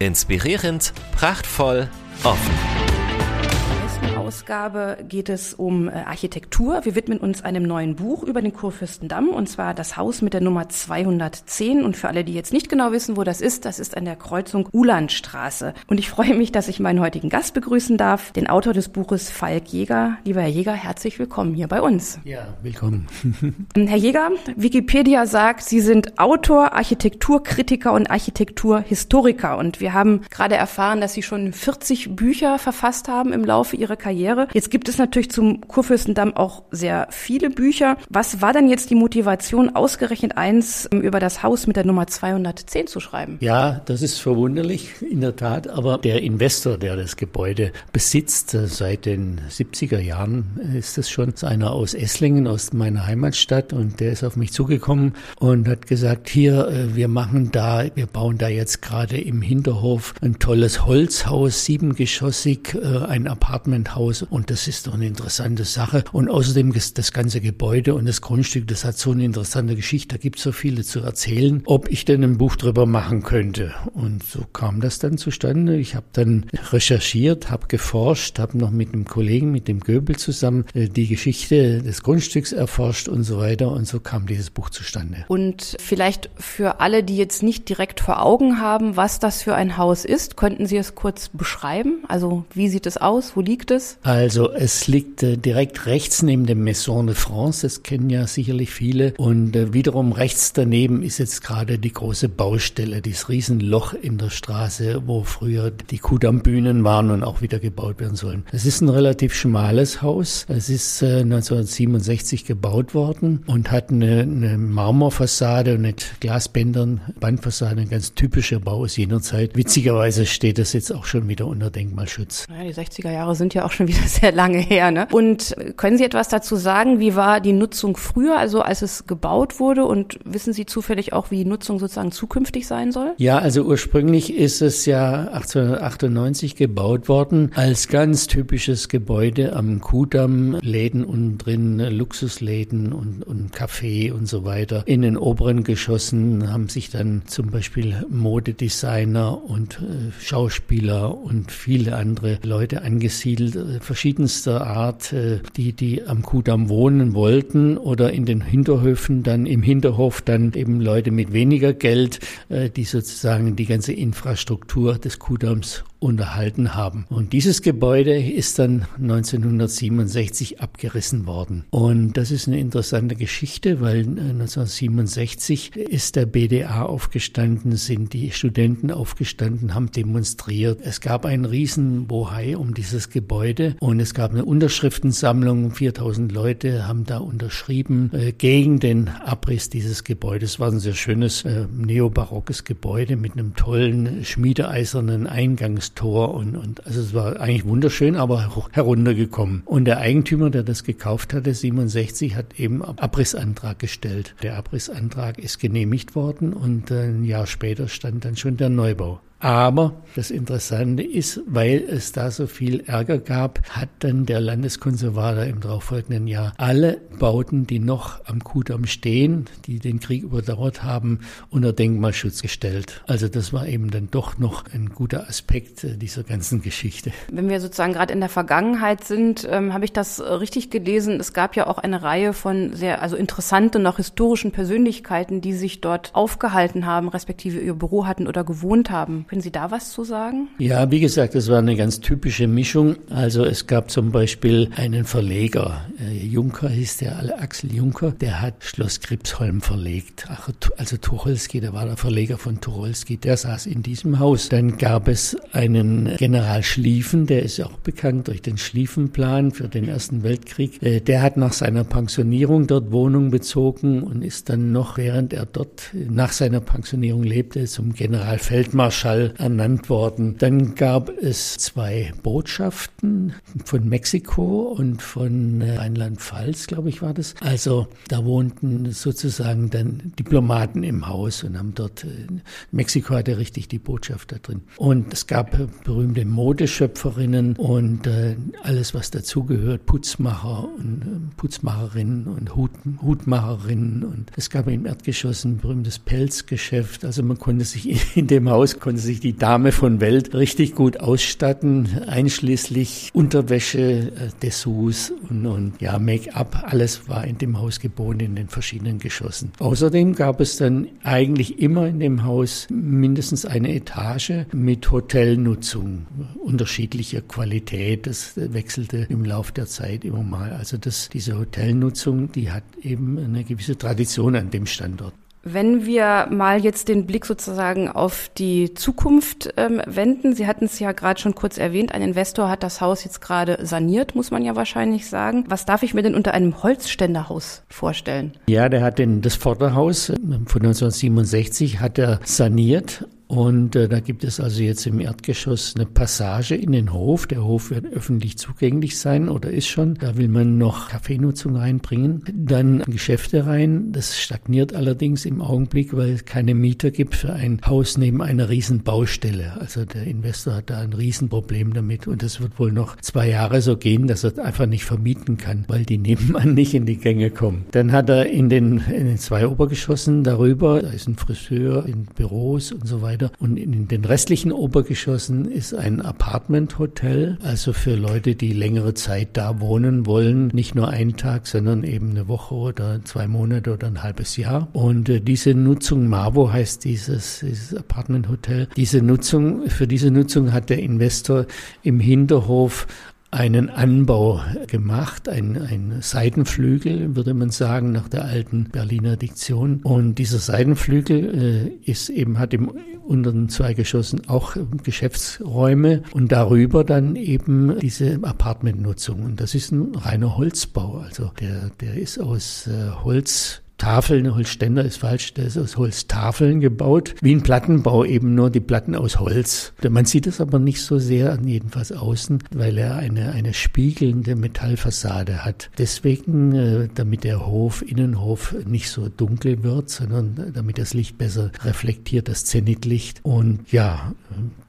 Inspirierend, prachtvoll, offen. Ausgabe geht es um äh, Architektur. Wir widmen uns einem neuen Buch über den Kurfürstendamm und zwar das Haus mit der Nummer 210. Und für alle, die jetzt nicht genau wissen, wo das ist, das ist an der Kreuzung Ulandstraße. Und ich freue mich, dass ich meinen heutigen Gast begrüßen darf, den Autor des Buches Falk Jäger. Lieber Herr Jäger, herzlich willkommen hier bei uns. Ja, willkommen. Herr Jäger, Wikipedia sagt, Sie sind Autor, Architekturkritiker und Architekturhistoriker. Und wir haben gerade erfahren, dass Sie schon 40 Bücher verfasst haben im Laufe Ihrer Karriere. Karriere. Jetzt gibt es natürlich zum Kurfürstendamm auch sehr viele Bücher. Was war denn jetzt die Motivation, ausgerechnet eins ähm, über das Haus mit der Nummer 210 zu schreiben? Ja, das ist verwunderlich, in der Tat. Aber der Investor, der das Gebäude besitzt, äh, seit den 70er Jahren ist es schon einer aus Esslingen, aus meiner Heimatstadt. Und der ist auf mich zugekommen und hat gesagt, hier, äh, wir machen da, wir bauen da jetzt gerade im Hinterhof ein tolles Holzhaus, siebengeschossig, äh, ein Apartmenthaus Haus und das ist doch eine interessante Sache. Und außerdem das ganze Gebäude und das Grundstück, das hat so eine interessante Geschichte, da gibt es so viele zu erzählen, ob ich denn ein Buch drüber machen könnte. Und so kam das dann zustande. Ich habe dann recherchiert, habe geforscht, habe noch mit einem Kollegen, mit dem Göbel zusammen äh, die Geschichte des Grundstücks erforscht und so weiter. Und so kam dieses Buch zustande. Und vielleicht für alle, die jetzt nicht direkt vor Augen haben, was das für ein Haus ist, könnten Sie es kurz beschreiben? Also wie sieht es aus? Wo liegt es? Also es liegt äh, direkt rechts neben dem Maison de France, das kennen ja sicherlich viele. Und äh, wiederum rechts daneben ist jetzt gerade die große Baustelle, dieses Riesenloch in der Straße, wo früher die Kudamm-Bühnen waren und auch wieder gebaut werden sollen. Es ist ein relativ schmales Haus. Es ist äh, 1967 gebaut worden und hat eine, eine Marmorfassade und mit Glasbändern, Bandfassade, ein ganz typischer Bau aus jener Zeit. Witzigerweise steht das jetzt auch schon wieder unter Denkmalschutz. Ja, die 60er Jahre sind ja auch schon wieder sehr lange her. Ne? Und können Sie etwas dazu sagen? Wie war die Nutzung früher, also als es gebaut wurde? Und wissen Sie zufällig auch, wie Nutzung sozusagen zukünftig sein soll? Ja, also ursprünglich ist es ja 1898 gebaut worden als ganz typisches Gebäude am Kudamm. Läden unten drin, Luxusläden und, und Café und so weiter. In den oberen Geschossen haben sich dann zum Beispiel Modedesigner und äh, Schauspieler und viele andere Leute angesiedelt verschiedenster Art, äh, die, die am Kudamm wohnen wollten oder in den Hinterhöfen dann im Hinterhof dann eben Leute mit weniger Geld, äh, die sozusagen die ganze Infrastruktur des Kudamms unterhalten haben. Und dieses Gebäude ist dann 1967 abgerissen worden. Und das ist eine interessante Geschichte, weil 1967 ist der BDA aufgestanden, sind die Studenten aufgestanden, haben demonstriert. Es gab einen riesen Bohai um dieses Gebäude und es gab eine Unterschriftensammlung. 4000 Leute haben da unterschrieben äh, gegen den Abriss dieses Gebäudes. Es war ein sehr schönes äh, neobarockes Gebäude mit einem tollen schmiedeeisernen Eingangs Tor und, und also es war eigentlich wunderschön, aber heruntergekommen. Und der Eigentümer, der das gekauft hatte, 67, hat eben Abrissantrag gestellt. Der Abrissantrag ist genehmigt worden und ein Jahr später stand dann schon der Neubau. Aber das Interessante ist, weil es da so viel Ärger gab, hat dann der Landeskonservator im darauffolgenden Jahr alle Bauten, die noch am Kudamm stehen, die den Krieg überdauert haben, unter Denkmalschutz gestellt. Also das war eben dann doch noch ein guter Aspekt äh, dieser ganzen Geschichte. Wenn wir sozusagen gerade in der Vergangenheit sind, ähm, habe ich das richtig gelesen. Es gab ja auch eine Reihe von sehr, also interessanten, noch historischen Persönlichkeiten, die sich dort aufgehalten haben, respektive ihr Büro hatten oder gewohnt haben. Können Sie da was zu sagen? Ja, wie gesagt, es war eine ganz typische Mischung. Also es gab zum Beispiel einen Verleger, äh, Juncker hieß der, Axel Juncker, der hat Schloss Gripsholm verlegt. Also Tucholsky, der war der Verleger von Tucholsky, der saß in diesem Haus. Dann gab es einen General Schlieffen, der ist auch bekannt durch den Schlieffenplan für den Ersten Weltkrieg. Äh, der hat nach seiner Pensionierung dort Wohnung bezogen und ist dann noch, während er dort nach seiner Pensionierung lebte, zum Generalfeldmarschall Zufall ernannt worden. Dann gab es zwei Botschaften von Mexiko und von äh, Rheinland-Pfalz, glaube ich, war das. Also da wohnten sozusagen dann Diplomaten im Haus und haben dort, äh, Mexiko hatte richtig die Botschaft da drin. Und es gab berühmte Modeschöpferinnen und äh, alles, was dazugehört, Putzmacher und äh, Putzmacherinnen und Hut, Hutmacherinnen und es gab im Erdgeschoss ein berühmtes Pelzgeschäft. Also man konnte sich in dem Haus konnte sich die Dame von Welt richtig gut ausstatten, einschließlich Unterwäsche, äh, Dessous und, und ja Make-up. Alles war in dem Haus geboten in den verschiedenen Geschossen. Außerdem gab es dann eigentlich immer in dem Haus mindestens eine Etage mit Hotelnutzung unterschiedlicher Qualität. Das wechselte im Laufe der Zeit immer mal. Also das, diese Hotelnutzung, die hat eben eine gewisse Tradition an dem Standort. Wenn wir mal jetzt den Blick sozusagen auf die Zukunft ähm, wenden, Sie hatten es ja gerade schon kurz erwähnt, ein Investor hat das Haus jetzt gerade saniert, muss man ja wahrscheinlich sagen. Was darf ich mir denn unter einem Holzständerhaus vorstellen? Ja, der hat den, das Vorderhaus von 1967 hat er saniert und äh, da gibt es also jetzt im Erdgeschoss eine Passage in den Hof. Der Hof wird öffentlich zugänglich sein oder ist schon. Da will man noch Kaffeenutzung reinbringen. Dann Geschäfte rein. Das stagniert allerdings im Augenblick, weil es keine Mieter gibt für ein Haus neben einer riesen Baustelle. Also der Investor hat da ein Riesenproblem damit. Und das wird wohl noch zwei Jahre so gehen, dass er einfach nicht vermieten kann, weil die nebenan nicht in die Gänge kommen. Dann hat er in den, in den zwei Obergeschossen darüber, da ist ein Friseur in Büros und so weiter, weiter. Und in den restlichen Obergeschossen ist ein Apartment-Hotel, also für Leute, die längere Zeit da wohnen wollen, nicht nur einen Tag, sondern eben eine Woche oder zwei Monate oder ein halbes Jahr. Und äh, diese Nutzung, Mavo heißt dieses, dieses Apartment-Hotel, diese Nutzung, für diese Nutzung hat der Investor im Hinterhof einen Anbau gemacht, ein, ein Seitenflügel, würde man sagen, nach der alten Berliner Diktion. Und dieser Seitenflügel äh, ist eben, hat im unteren zwei Geschossen auch Geschäftsräume und darüber dann eben diese Apartmentnutzung. Und das ist ein reiner Holzbau. Also der, der ist aus äh, Holz Tafeln, Holzständer ist falsch, der ist aus Holztafeln gebaut, wie ein Plattenbau, eben nur die Platten aus Holz. Man sieht es aber nicht so sehr, jedenfalls außen, weil er eine, eine spiegelnde Metallfassade hat. Deswegen, äh, damit der Hof, Innenhof nicht so dunkel wird, sondern damit das Licht besser reflektiert, das Zenitlicht. Und ja,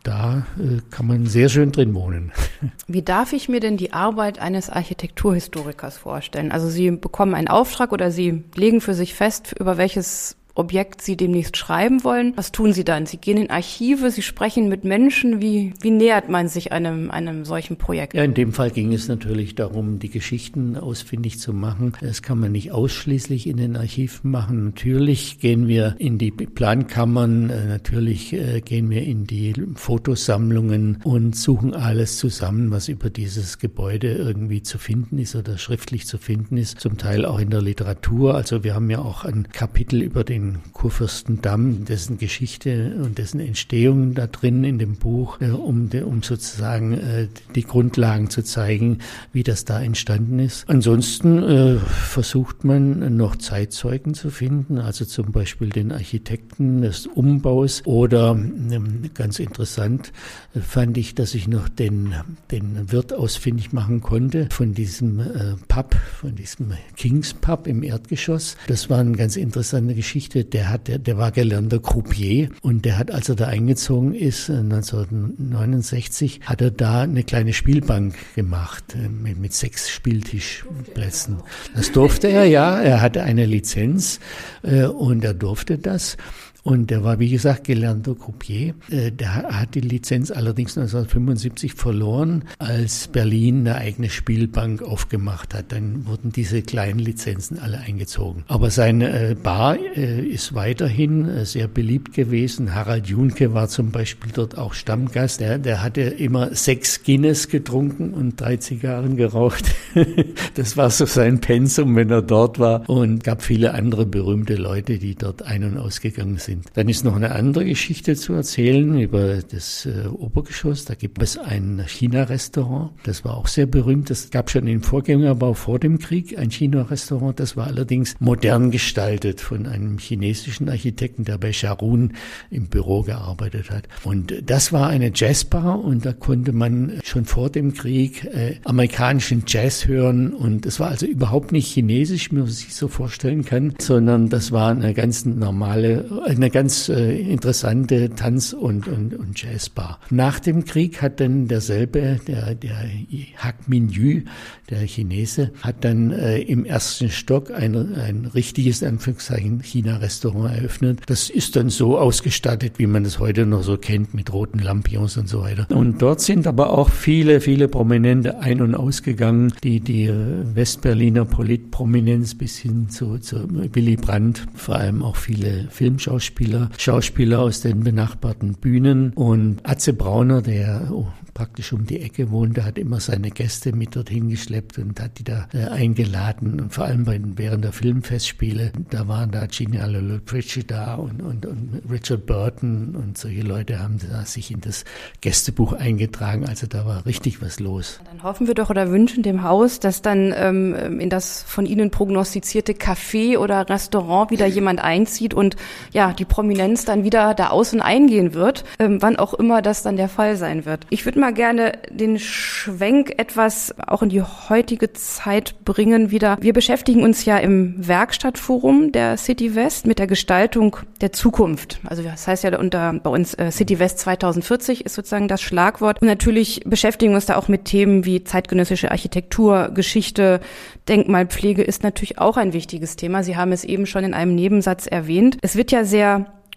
da äh, kann man sehr schön drin wohnen. Wie darf ich mir denn die Arbeit eines Architekturhistorikers vorstellen? Also Sie bekommen einen Auftrag oder Sie legen für sich fest, über welches Objekt Sie demnächst schreiben wollen. Was tun Sie dann? Sie gehen in Archive, Sie sprechen mit Menschen. Wie, wie nähert man sich einem, einem solchen Projekt? Ja, in dem Fall ging es natürlich darum, die Geschichten ausfindig zu machen. Das kann man nicht ausschließlich in den Archiven machen. Natürlich gehen wir in die Plankammern, äh, natürlich äh, gehen wir in die Fotosammlungen und suchen alles zusammen, was über dieses Gebäude irgendwie zu finden ist oder schriftlich zu finden ist. Zum Teil auch in der Literatur. Also wir haben ja auch ein Kapitel über den den Kurfürstendamm, dessen Geschichte und dessen Entstehung da drin in dem Buch, äh, um, um sozusagen äh, die Grundlagen zu zeigen, wie das da entstanden ist. Ansonsten äh, versucht man noch Zeitzeugen zu finden, also zum Beispiel den Architekten des Umbaus oder ähm, ganz interessant fand ich, dass ich noch den, den Wirt ausfindig machen konnte von diesem Pub, von diesem Kings Pub im Erdgeschoss. Das war eine ganz interessante Geschichte Geschichte, der hat, der, der war gelernter Croupier und der hat, als er da eingezogen ist, 1969, äh, hat er da eine kleine Spielbank gemacht äh, mit, mit sechs Spieltischplätzen. Das durfte er, ja. Er hatte eine Lizenz äh, und er durfte das. Und der war, wie gesagt, gelernter Croupier. Äh, der hat die Lizenz allerdings 1975 verloren, als Berlin eine eigene Spielbank aufgemacht hat. Dann wurden diese kleinen Lizenzen alle eingezogen. Aber seine äh, Bar äh, ist weiterhin sehr beliebt gewesen. Harald Junke war zum Beispiel dort auch Stammgast. Der, der hatte immer sechs Guinness getrunken und drei Zigarren geraucht. das war so sein Pensum, wenn er dort war. Und gab viele andere berühmte Leute, die dort ein- und ausgegangen sind sind. Dann ist noch eine andere Geschichte zu erzählen über das äh, Obergeschoss. Da gibt es ein China-Restaurant. Das war auch sehr berühmt. Das gab schon im Vorgängerbau vor dem Krieg ein China-Restaurant. Das war allerdings modern gestaltet von einem chinesischen Architekten, der bei Charun im Büro gearbeitet hat. Und das war eine Jazzbar und da konnte man schon vor dem Krieg äh, amerikanischen Jazz hören und es war also überhaupt nicht chinesisch, wie man sich so vorstellen kann, sondern das war eine ganz normale, eine ganz äh, interessante Tanz- und, und, und Jazzbar. Nach dem Krieg hat dann derselbe, der, der Hak Min Yu, der Chinese, hat dann äh, im ersten Stock ein, ein richtiges, Anführungszeichen, China-Restaurant eröffnet. Das ist dann so ausgestattet, wie man es heute noch so kennt, mit roten Lampions und so weiter. Und dort sind aber auch viele, viele Prominente ein- und ausgegangen, die die Westberliner Politprominenz bis hin zu, zu Willy Brandt, vor allem auch viele Filmschauspieler, Schauspieler aus den benachbarten Bühnen und Atze Brauner, der oh, praktisch um die Ecke wohnte, hat immer seine Gäste mit dorthin geschleppt und hat die da äh, eingeladen. Und vor allem bei, während der Filmfestspiele, da waren da Gianni Lucreci da und, und, und Richard Burton und solche Leute haben da sich in das Gästebuch eingetragen. Also da war richtig was los. Dann hoffen wir doch oder wünschen dem Haus, dass dann ähm, in das von Ihnen prognostizierte Café oder Restaurant wieder jemand einzieht und ja, die Prominenz dann wieder da außen eingehen wird, ähm, wann auch immer das dann der Fall sein wird. Ich würde mal gerne den Schwenk etwas auch in die heutige Zeit bringen wieder. Wir beschäftigen uns ja im Werkstattforum der City West mit der Gestaltung der Zukunft. Also das heißt ja unter bei uns äh, City West 2040 ist sozusagen das Schlagwort. Und natürlich beschäftigen wir uns da auch mit Themen wie zeitgenössische Architektur, Geschichte, Denkmalpflege ist natürlich auch ein wichtiges Thema. Sie haben es eben schon in einem Nebensatz erwähnt. Es wird ja sehr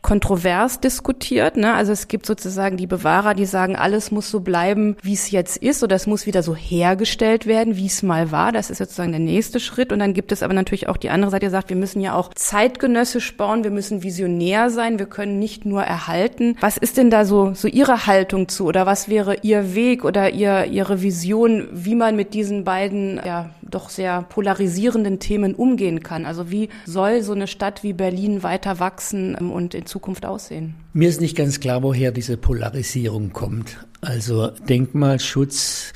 kontrovers diskutiert. Ne? Also es gibt sozusagen die Bewahrer, die sagen, alles muss so bleiben, wie es jetzt ist, oder es muss wieder so hergestellt werden, wie es mal war. Das ist sozusagen der nächste Schritt. Und dann gibt es aber natürlich auch die andere Seite, die sagt, wir müssen ja auch zeitgenössisch bauen, wir müssen visionär sein, wir können nicht nur erhalten. Was ist denn da so, so Ihre Haltung zu oder was wäre Ihr Weg oder Ihr, Ihre Vision, wie man mit diesen beiden ja doch sehr polarisierenden Themen umgehen kann? Also wie soll so eine Stadt wie Berlin weiter wachsen ähm, und in Zukunft aussehen? Mir ist nicht ganz klar, woher diese Polarisierung kommt. Also Denkmalschutz,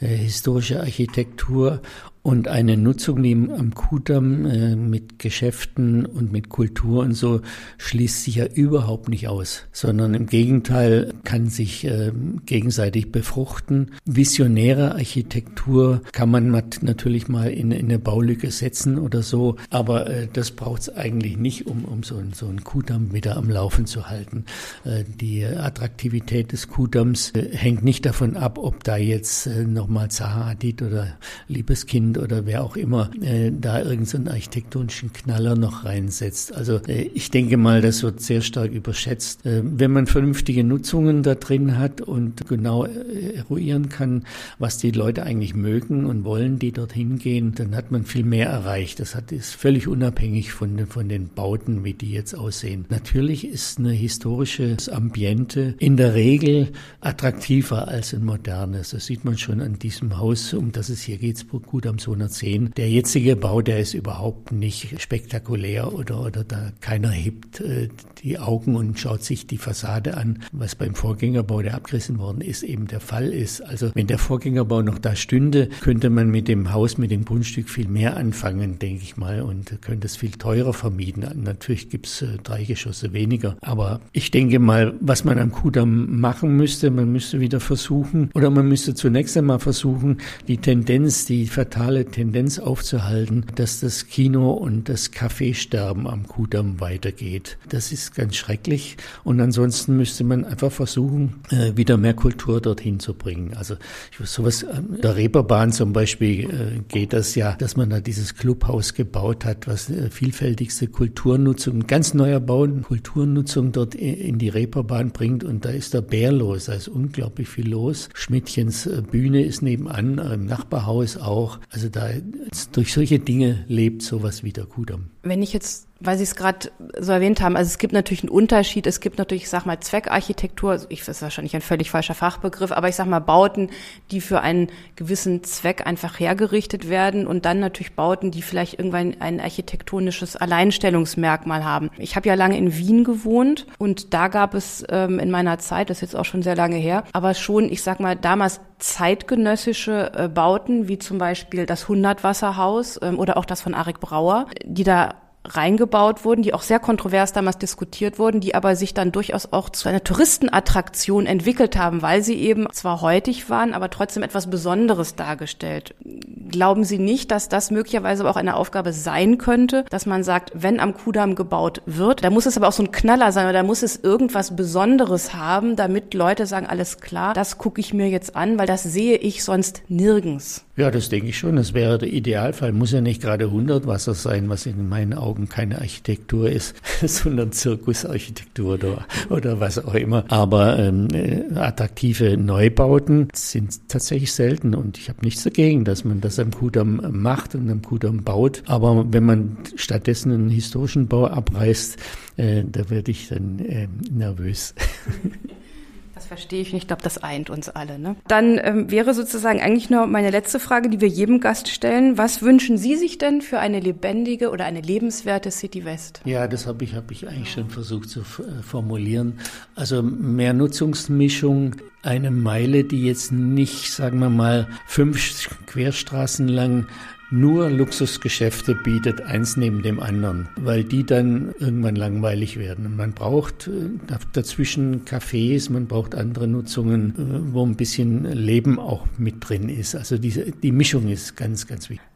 äh, historische Architektur und eine Nutzung neben am Kudamm äh, mit Geschäften und mit Kultur und so schließt sich ja überhaupt nicht aus, sondern im Gegenteil kann sich äh, gegenseitig befruchten. Visionäre Architektur kann man natürlich mal in, in eine Baulücke setzen oder so, aber äh, das braucht es eigentlich nicht, um, um so, so einen Kudamm wieder am Laufen zu halten. Äh, die Attraktivität des Kudamms äh, hängt nicht davon ab, ob da jetzt äh, nochmal Zaha Hadid oder Liebeskind Kind oder wer auch immer äh, da irgendeinen so architektonischen Knaller noch reinsetzt. Also äh, ich denke mal, das wird sehr stark überschätzt. Äh, wenn man vernünftige Nutzungen da drin hat und genau äh, eruieren kann, was die Leute eigentlich mögen und wollen, die dorthin gehen, dann hat man viel mehr erreicht. Das hat, ist völlig unabhängig von, von den Bauten, wie die jetzt aussehen. Natürlich ist eine historische Ambiente in der Regel attraktiver als ein modernes. Das sieht man schon an diesem Haus, um das es hier geht, gut am 210. Der jetzige Bau, der ist überhaupt nicht spektakulär oder, oder da keiner hebt äh, die Augen und schaut sich die Fassade an, was beim Vorgängerbau, der abgerissen worden ist, eben der Fall ist. Also wenn der Vorgängerbau noch da stünde, könnte man mit dem Haus, mit dem Grundstück viel mehr anfangen, denke ich mal, und könnte es viel teurer vermieten. Natürlich gibt's äh, drei Geschosse weniger. Aber ich denke mal, was man am Kudamm machen müsste, man müsste wieder versuchen, oder man müsste zunächst einmal versuchen, die Tendenz, die fatale fatale Tendenz aufzuhalten, dass das Kino und das Kaffeesterben am Kudamm weitergeht. Das ist ganz schrecklich. Und ansonsten müsste man einfach versuchen, äh, wieder mehr Kultur dorthin zu bringen. Also sowas an der Reeperbahn zum Beispiel äh, geht das ja, dass man da dieses Clubhaus gebaut hat, was äh, vielfältigste Kulturnutzung, ganz neuer Bau, Kulturnutzung dort in die Reeperbahn bringt. Und da ist der Bär los. Da ist unglaublich viel los. Schmidtchens Bühne ist nebenan, im Nachbarhaus auch. Also da durch solche Dinge lebt sowas wie der Kudamm. Wenn ich jetzt weil Sie es gerade so erwähnt haben, also es gibt natürlich einen Unterschied. Es gibt natürlich, ich sag mal, Zweckarchitektur. Also ich ist wahrscheinlich ein völlig falscher Fachbegriff, aber ich sag mal Bauten, die für einen gewissen Zweck einfach hergerichtet werden und dann natürlich Bauten, die vielleicht irgendwann ein architektonisches Alleinstellungsmerkmal haben. Ich habe ja lange in Wien gewohnt und da gab es ähm, in meiner Zeit, das ist jetzt auch schon sehr lange her, aber schon, ich sag mal, damals zeitgenössische äh, Bauten, wie zum Beispiel das Hundertwasserhaus ähm, oder auch das von Arik Brauer, die da reingebaut wurden, die auch sehr kontrovers damals diskutiert wurden, die aber sich dann durchaus auch zu einer Touristenattraktion entwickelt haben, weil sie eben zwar heutig waren, aber trotzdem etwas Besonderes dargestellt. Glauben Sie nicht, dass das möglicherweise auch eine Aufgabe sein könnte, dass man sagt, wenn am Kudamm gebaut wird, da muss es aber auch so ein Knaller sein oder da muss es irgendwas Besonderes haben, damit Leute sagen, alles klar, das gucke ich mir jetzt an, weil das sehe ich sonst nirgends. Ja, das denke ich schon. Das wäre der Idealfall. Muss ja nicht gerade Hundertwasser sein, was in meinen Augen keine Architektur ist, sondern Zirkusarchitektur oder, oder was auch immer. Aber ähm, äh, attraktive Neubauten sind tatsächlich selten und ich habe nichts dagegen, dass man das am Kudamm macht und am Kudamm baut. Aber wenn man stattdessen einen historischen Bau abreißt, äh, da werde ich dann äh, nervös. Das verstehe ich nicht. Ich glaube, das eint uns alle. Ne? Dann ähm, wäre sozusagen eigentlich nur meine letzte Frage, die wir jedem Gast stellen. Was wünschen Sie sich denn für eine lebendige oder eine lebenswerte City West? Ja, das habe ich, hab ich eigentlich schon versucht zu äh, formulieren. Also mehr Nutzungsmischung, eine Meile, die jetzt nicht, sagen wir mal, fünf Querstraßen lang nur Luxusgeschäfte bietet, eins neben dem anderen, weil die dann irgendwann langweilig werden. Man braucht äh, dazwischen Cafés, man braucht andere Nutzungen, äh, wo ein bisschen Leben auch mit drin ist. Also diese, die Mischung ist ganz, ganz wichtig.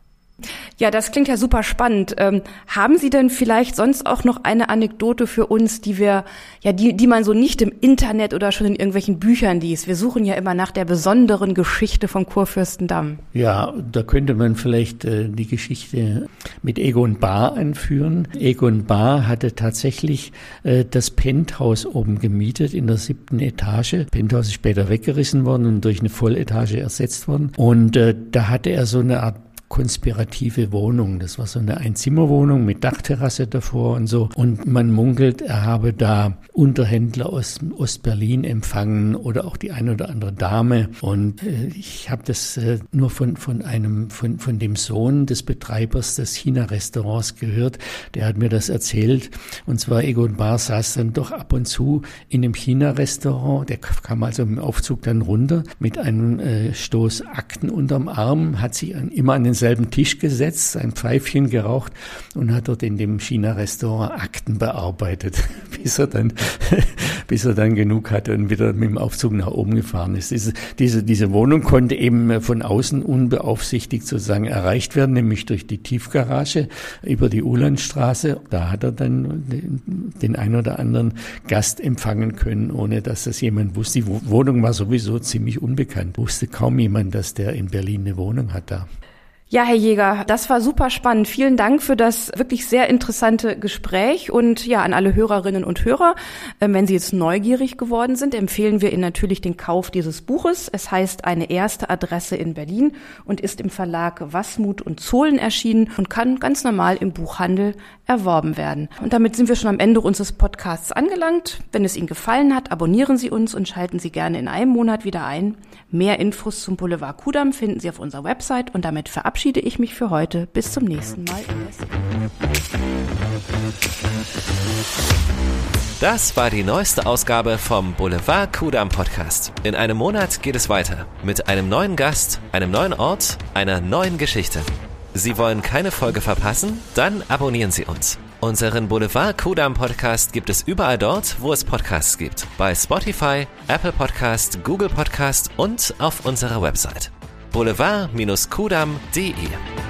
Ja, das klingt ja super spannend. Ähm, haben Sie denn vielleicht sonst auch noch eine Anekdote für uns, die wir, ja, die, die man so nicht im Internet oder schon in irgendwelchen Büchern liest? Wir suchen ja immer nach der besonderen Geschichte vom Kurfürstendamm. Ja, da könnte man vielleicht äh, die Geschichte mit Egon Bahr anführen. Egon Bahr hatte tatsächlich äh, das Penthouse oben gemietet in der siebten Etage. Penthouse ist später weggerissen worden und durch eine Volletage ersetzt worden. Und äh, da hatte er so eine Art konspirative Wohnung. Das war so eine Einzimmerwohnung mit Dachterrasse davor und so. Und man munkelt, er habe da Unterhändler aus Ostberlin empfangen oder auch die eine oder andere Dame. Und äh, ich habe das äh, nur von, von einem, von, von dem Sohn des Betreibers des China-Restaurants gehört. Der hat mir das erzählt. Und zwar Egon Bar saß dann doch ab und zu in dem China-Restaurant. Der kam also im Aufzug dann runter mit einem äh, Stoß Akten unterm Arm, hat sich an, immer an den selben Tisch gesetzt, ein Pfeifchen geraucht und hat dort in dem China-Restaurant Akten bearbeitet, bis er dann, bis er dann genug hatte und wieder mit dem Aufzug nach oben gefahren ist. Diese, diese, diese Wohnung konnte eben von außen unbeaufsichtigt sozusagen erreicht werden, nämlich durch die Tiefgarage über die Ulandstraße. Da hat er dann den, den ein oder anderen Gast empfangen können, ohne dass das jemand wusste. Die Wohnung war sowieso ziemlich unbekannt. Wusste kaum jemand, dass der in Berlin eine Wohnung hat da. Ja, Herr Jäger, das war super spannend. Vielen Dank für das wirklich sehr interessante Gespräch und ja, an alle Hörerinnen und Hörer, ähm, wenn Sie jetzt neugierig geworden sind, empfehlen wir Ihnen natürlich den Kauf dieses Buches. Es heißt eine erste Adresse in Berlin und ist im Verlag Wasmut und Zohlen erschienen und kann ganz normal im Buchhandel erworben werden. Und damit sind wir schon am Ende unseres Podcasts angelangt. Wenn es Ihnen gefallen hat, abonnieren Sie uns und schalten Sie gerne in einem Monat wieder ein. Mehr Infos zum Boulevard Kudam finden Sie auf unserer Website und damit verabschiede ich mich für heute. Bis zum nächsten Mal. Das war die neueste Ausgabe vom Boulevard Kudam Podcast. In einem Monat geht es weiter mit einem neuen Gast, einem neuen Ort, einer neuen Geschichte. Sie wollen keine Folge verpassen? Dann abonnieren Sie uns. Unseren Boulevard Kudam Podcast gibt es überall dort, wo es Podcasts gibt. Bei Spotify, Apple Podcast, Google Podcast und auf unserer Website. boulevard-kudam.de